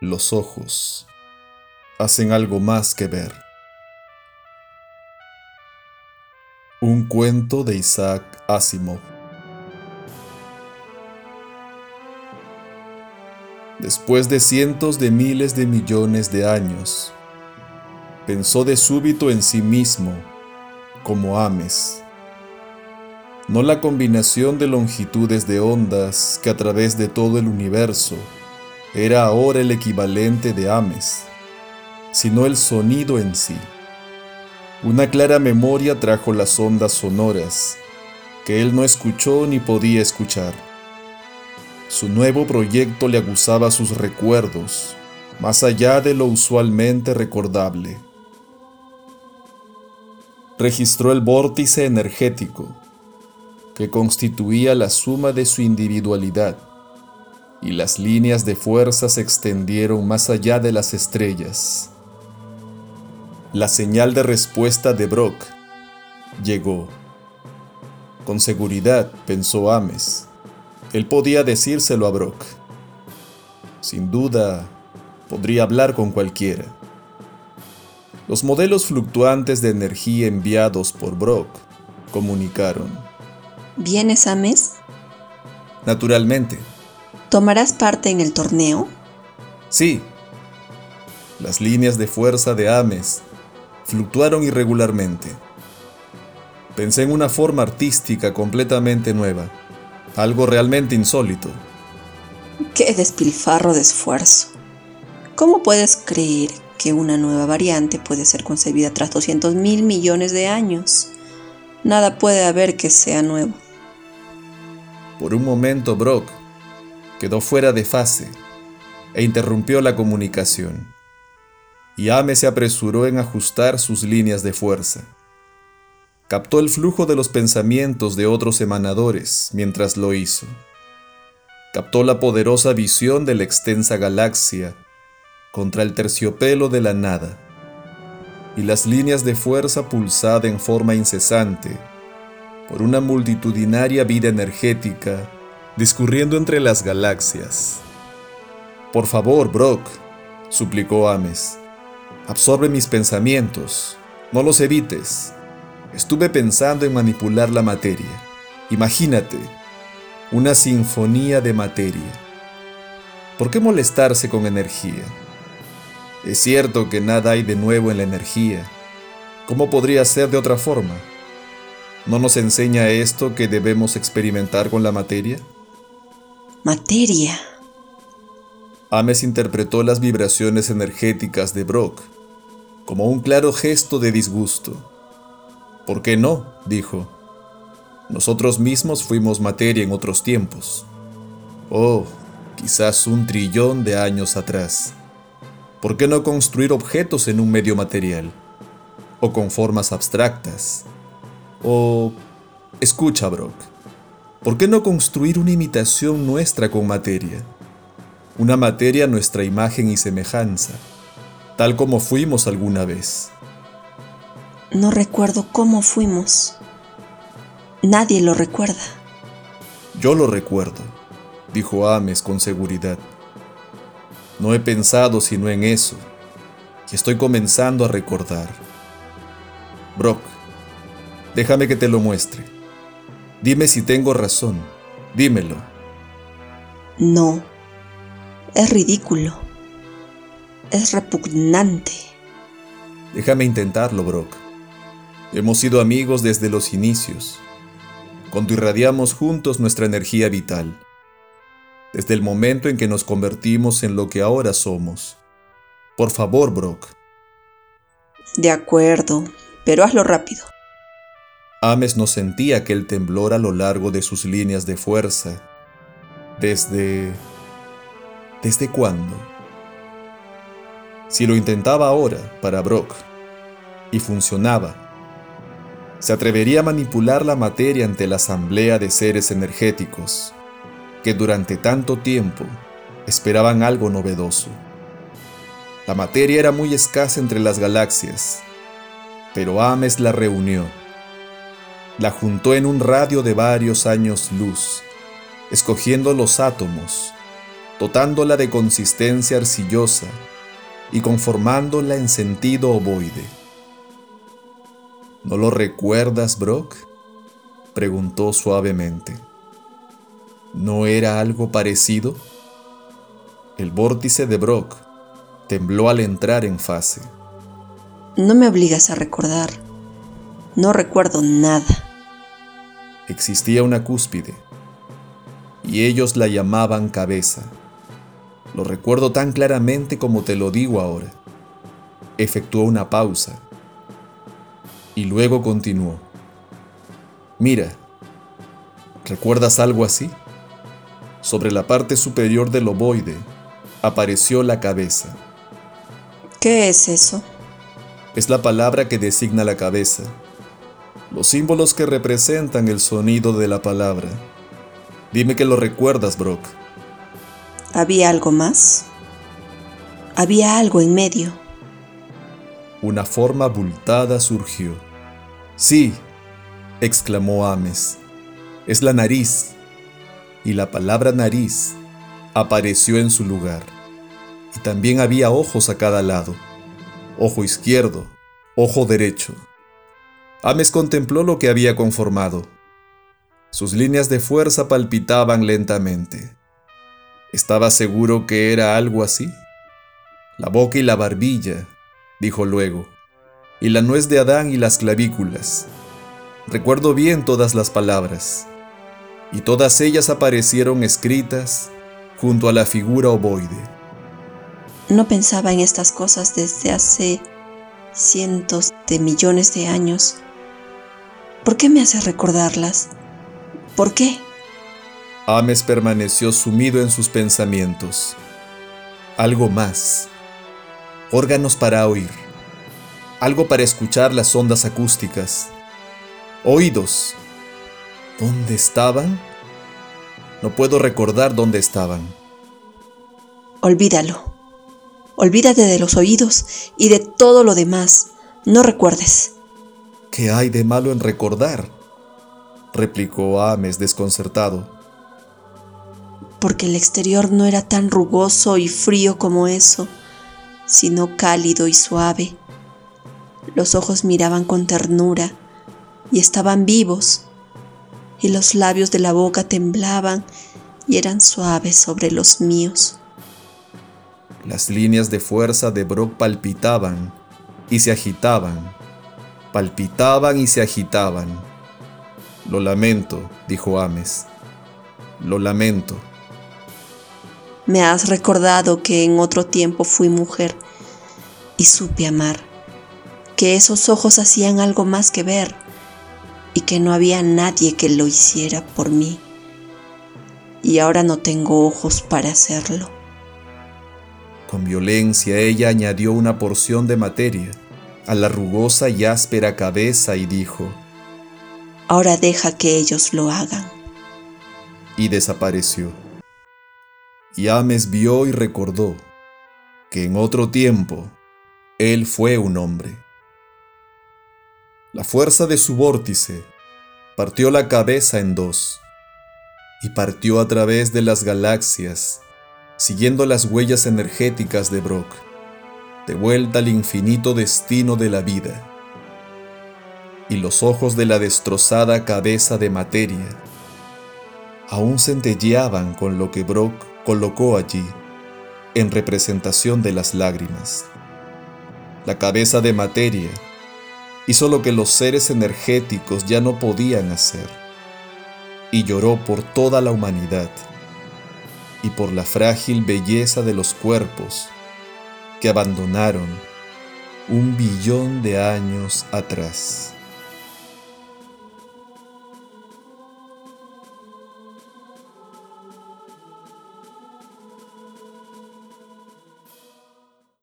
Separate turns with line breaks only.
los ojos hacen algo más que ver. Un cuento de Isaac Asimov. Después de cientos de miles de millones de años, pensó de súbito en sí mismo como Ames. No la combinación de longitudes de ondas que a través de todo el universo era ahora el equivalente de Ames, sino el sonido en sí. Una clara memoria trajo las ondas sonoras que él no escuchó ni podía escuchar. Su nuevo proyecto le aguzaba sus recuerdos, más allá de lo usualmente recordable registró el vórtice energético que constituía la suma de su individualidad, y las líneas de fuerza se extendieron más allá de las estrellas. La señal de respuesta de Brock llegó. Con seguridad, pensó Ames, él podía decírselo a Brock. Sin duda, podría hablar con cualquiera. Los modelos fluctuantes de energía enviados por Brock comunicaron.
¿Vienes, Ames?
Naturalmente.
¿Tomarás parte en el torneo?
Sí. Las líneas de fuerza de Ames fluctuaron irregularmente. Pensé en una forma artística completamente nueva, algo realmente insólito.
¡Qué despilfarro de esfuerzo! ¿Cómo puedes creer que una nueva variante puede ser concebida tras 200 mil millones de años. Nada puede haber que sea nuevo.
Por un momento Brock quedó fuera de fase e interrumpió la comunicación. Y Ame se apresuró en ajustar sus líneas de fuerza. Captó el flujo de los pensamientos de otros emanadores mientras lo hizo. Captó la poderosa visión de la extensa galaxia contra el terciopelo de la nada, y las líneas de fuerza pulsada en forma incesante por una multitudinaria vida energética discurriendo entre las galaxias. Por favor, Brock, suplicó Ames, absorbe mis pensamientos, no los evites. Estuve pensando en manipular la materia. Imagínate, una sinfonía de materia. ¿Por qué molestarse con energía? Es cierto que nada hay de nuevo en la energía. ¿Cómo podría ser de otra forma? ¿No nos enseña esto que debemos experimentar con la materia?
Materia.
Ames interpretó las vibraciones energéticas de Brock como un claro gesto de disgusto. ¿Por qué no? dijo. Nosotros mismos fuimos materia en otros tiempos. Oh, quizás un trillón de años atrás. ¿Por qué no construir objetos en un medio material? O con formas abstractas. O... Escucha, Brock. ¿Por qué no construir una imitación nuestra con materia? Una materia nuestra imagen y semejanza, tal como fuimos alguna vez.
No recuerdo cómo fuimos. Nadie lo recuerda.
Yo lo recuerdo, dijo Ames con seguridad. No he pensado sino en eso, y estoy comenzando a recordar. Brock, déjame que te lo muestre. Dime si tengo razón, dímelo.
No, es ridículo. Es repugnante.
Déjame intentarlo, Brock. Hemos sido amigos desde los inicios, cuando irradiamos juntos nuestra energía vital desde el momento en que nos convertimos en lo que ahora somos. Por favor, Brock.
De acuerdo, pero hazlo rápido.
Ames no sentía aquel temblor a lo largo de sus líneas de fuerza. Desde... ¿Desde cuándo? Si lo intentaba ahora para Brock y funcionaba, se atrevería a manipular la materia ante la asamblea de seres energéticos que durante tanto tiempo esperaban algo novedoso. La materia era muy escasa entre las galaxias, pero Ames la reunió. La juntó en un radio de varios años luz, escogiendo los átomos dotándola de consistencia arcillosa y conformándola en sentido ovoide. ¿No lo recuerdas, Brock? preguntó suavemente. ¿No era algo parecido? El vórtice de Brock tembló al entrar en fase.
No me obligas a recordar. No recuerdo nada.
Existía una cúspide, y ellos la llamaban cabeza. Lo recuerdo tan claramente como te lo digo ahora. Efectuó una pausa y luego continuó. Mira, ¿recuerdas algo así? Sobre la parte superior del ovoide apareció la cabeza.
¿Qué es eso?
Es la palabra que designa la cabeza, los símbolos que representan el sonido de la palabra. Dime que lo recuerdas, Brock.
¿Había algo más? Había algo en medio.
Una forma abultada surgió. Sí, exclamó Ames. Es la nariz. Y la palabra nariz apareció en su lugar. Y también había ojos a cada lado. Ojo izquierdo, ojo derecho. Ames contempló lo que había conformado. Sus líneas de fuerza palpitaban lentamente. ¿Estaba seguro que era algo así? La boca y la barbilla, dijo luego, y la nuez de Adán y las clavículas. Recuerdo bien todas las palabras, y todas ellas aparecieron escritas junto a la figura ovoide.
No pensaba en estas cosas desde hace cientos de millones de años. ¿Por qué me hace recordarlas? ¿Por qué?
Ames permaneció sumido en sus pensamientos. Algo más. Órganos para oír. Algo para escuchar las ondas acústicas. Oídos. ¿Dónde estaban? No puedo recordar dónde estaban.
Olvídalo. Olvídate de los oídos y de todo lo demás. No recuerdes.
¿Qué hay de malo en recordar? replicó Ames desconcertado
porque el exterior no era tan rugoso y frío como eso, sino cálido y suave. Los ojos miraban con ternura y estaban vivos, y los labios de la boca temblaban y eran suaves sobre los míos.
Las líneas de fuerza de Brock palpitaban y se agitaban, palpitaban y se agitaban. Lo lamento, dijo Ames. Lo lamento.
Me has recordado que en otro tiempo fui mujer y supe amar, que esos ojos hacían algo más que ver y que no había nadie que lo hiciera por mí. Y ahora no tengo ojos para hacerlo.
Con violencia ella añadió una porción de materia a la rugosa y áspera cabeza y dijo,
Ahora deja que ellos lo hagan.
Y desapareció. Y Ames vio y recordó que en otro tiempo él fue un hombre. La fuerza de su vórtice partió la cabeza en dos y partió a través de las galaxias, siguiendo las huellas energéticas de Brock, de vuelta al infinito destino de la vida. Y los ojos de la destrozada cabeza de materia aún centelleaban con lo que Brock colocó allí, en representación de las lágrimas. La cabeza de materia hizo lo que los seres energéticos ya no podían hacer, y lloró por toda la humanidad y por la frágil belleza de los cuerpos que abandonaron un billón de años atrás.